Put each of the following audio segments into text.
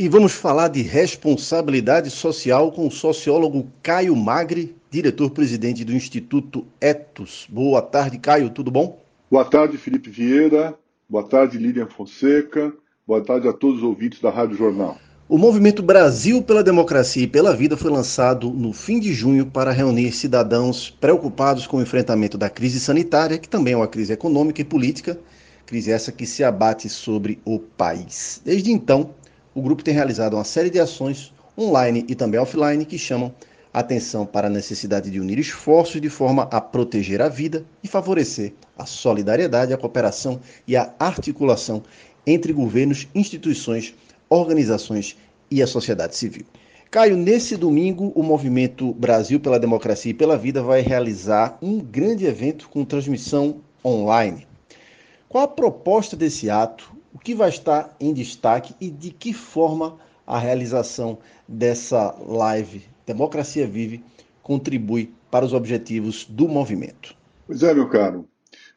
E vamos falar de responsabilidade social com o sociólogo Caio Magre, diretor-presidente do Instituto Etos. Boa tarde, Caio, tudo bom? Boa tarde, Felipe Vieira. Boa tarde, Lilian Fonseca. Boa tarde a todos os ouvintes da Rádio Jornal. O movimento Brasil pela Democracia e pela Vida foi lançado no fim de junho para reunir cidadãos preocupados com o enfrentamento da crise sanitária, que também é uma crise econômica e política, crise essa que se abate sobre o país. Desde então, o grupo tem realizado uma série de ações online e também offline que chamam atenção para a necessidade de unir esforços de forma a proteger a vida e favorecer a solidariedade, a cooperação e a articulação entre governos, instituições, organizações e a sociedade civil. Caio, nesse domingo, o Movimento Brasil pela Democracia e pela Vida vai realizar um grande evento com transmissão online. Qual a proposta desse ato? O que vai estar em destaque e de que forma a realização dessa live Democracia Vive contribui para os objetivos do movimento? Pois é, meu caro.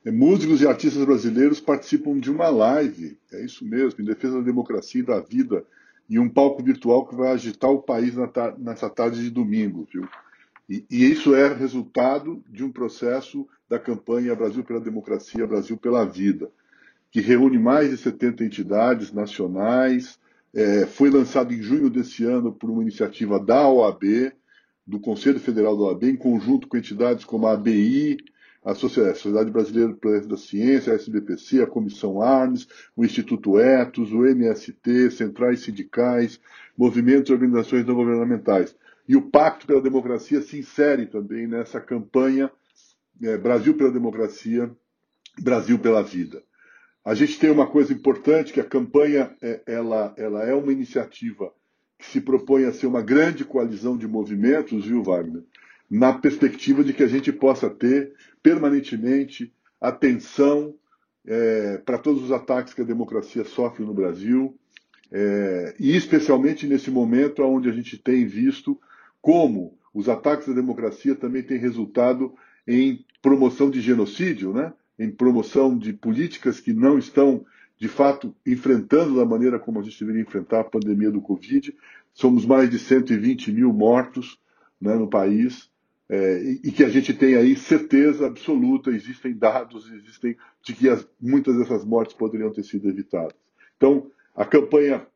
É, músicos e artistas brasileiros participam de uma live, é isso mesmo, em defesa da democracia e da vida, em um palco virtual que vai agitar o país nessa tarde de domingo, viu? E, e, isso é resultado de um processo da campanha Brasil pela Democracia, Brasil pela Vida que reúne mais de 70 entidades nacionais. É, foi lançado em junho desse ano por uma iniciativa da OAB, do Conselho Federal da OAB, em conjunto com entidades como a ABI, a Sociedade Brasileira da Ciência, a SBPC, a Comissão Armes, o Instituto Etos, o MST, centrais sindicais, movimentos e organizações não governamentais. E o Pacto pela Democracia se insere também nessa campanha é, Brasil pela Democracia, Brasil pela Vida. A gente tem uma coisa importante que a campanha é, ela, ela é uma iniciativa que se propõe a ser uma grande coalizão de movimentos, viu, Wagner? Na perspectiva de que a gente possa ter permanentemente atenção é, para todos os ataques que a democracia sofre no Brasil, é, e especialmente nesse momento onde a gente tem visto como os ataques à democracia também têm resultado em promoção de genocídio, né? Em promoção de políticas que não estão, de fato, enfrentando da maneira como a gente deveria enfrentar a pandemia do Covid. Somos mais de 120 mil mortos né, no país. É, e, que a gente tem aí certeza absoluta, existem dados, existem de que as, muitas dessas mortes poderiam ter sido evitadas. Então, a campanha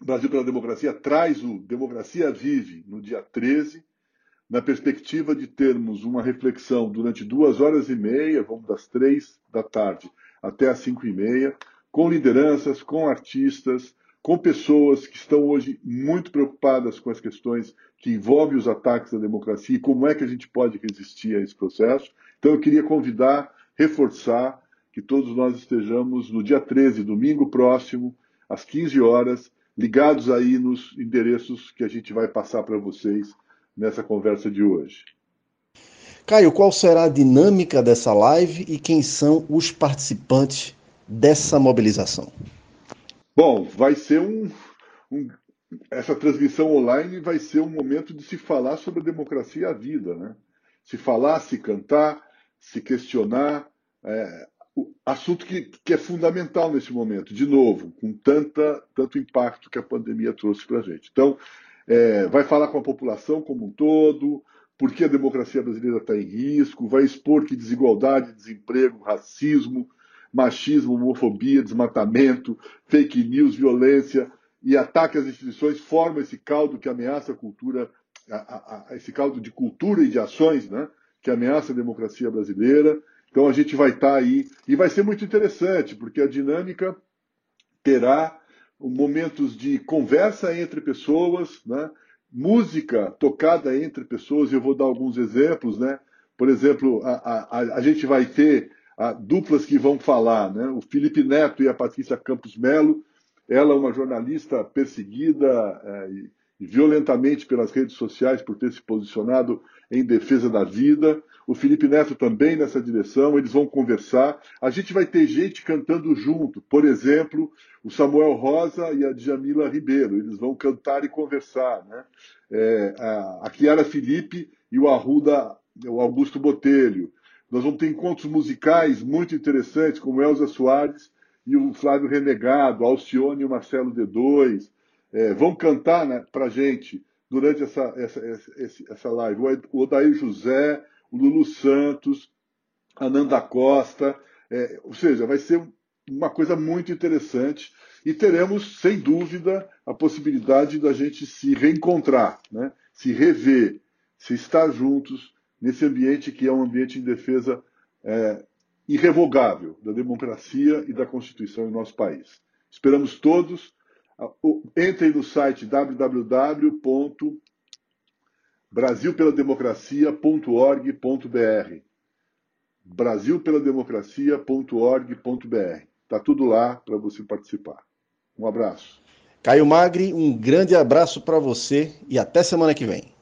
Brasil pela Democracia traz o Democracia Vive no dia 13, na perspectiva de termos uma reflexão durante duas horas e meia, vamos das três da tarde até as cinco e meia, com lideranças, com artistas, com pessoas que estão hoje muito preocupadas com as questões que envolvem os ataques à democracia e como é que a gente pode resistir a esse processo. Então eu queria convidar, reforçar que todos nós estejamos no dia 13, domingo próximo, às 15 horas, ligados aí nos endereços que a gente vai passar para vocês nessa conversa de hoje. Caio, qual será a dinâmica dessa live e quem são os participantes dessa mobilização? Bom, vai ser um, um essa transmissão online vai ser um momento de se falar sobre a democracia e a vida, né? Se falar, se cantar, se questionar, é, assunto que, que é fundamental nesse momento, de novo, com tanta, tanto impacto que a pandemia trouxe para a gente. Então, é, vai falar com a população como um todo, por que a democracia brasileira está em risco, vai expor que desigualdade, desemprego, racismo, machismo, homofobia, desmatamento, fake news, violência e ataque às instituições formam esse caldo que ameaça a cultura, a, a, a, esse caldo de cultura e de ações, né, que ameaça a democracia brasileira. Então a gente vai estar tá aí e vai ser muito interessante, porque a dinâmica terá momentos de conversa entre pessoas, né? música tocada entre pessoas, eu vou dar alguns exemplos. Né? Por exemplo, a, a, a gente vai ter a, duplas que vão falar, né? o Felipe Neto e a Patrícia Campos Melo, ela é uma jornalista perseguida é, violentamente pelas redes sociais por ter se posicionado em defesa da vida. O Felipe Neto também nessa direção, eles vão conversar. A gente vai ter gente cantando junto, por exemplo, o Samuel Rosa e a Djamila Ribeiro, eles vão cantar e conversar. Né? É, a, Chiara Felipe e o Arruda, o Augusto Botelho. Nós vamos ter encontros musicais muito interessantes, como Elza Soares e o Flávio Renegado, Alcione e o Marcelo D2. É, vão cantar né, para gente durante essa, essa, essa, essa live. O Odair José, o Lulu Santos, a Nanda Costa, é, ou seja, vai ser uma coisa muito interessante e teremos, sem dúvida, a possibilidade da gente se reencontrar, né? se rever, se estar juntos nesse ambiente que é um ambiente em defesa é, irrevogável da democracia e da Constituição em nosso país. Esperamos todos. Entrem no site www.brasilpelademocracia.org.br brasilpelademocracia.org.br. Está tudo lá para você participar. Um abraço. Caio Magri, um grande abraço para você e até semana que vem.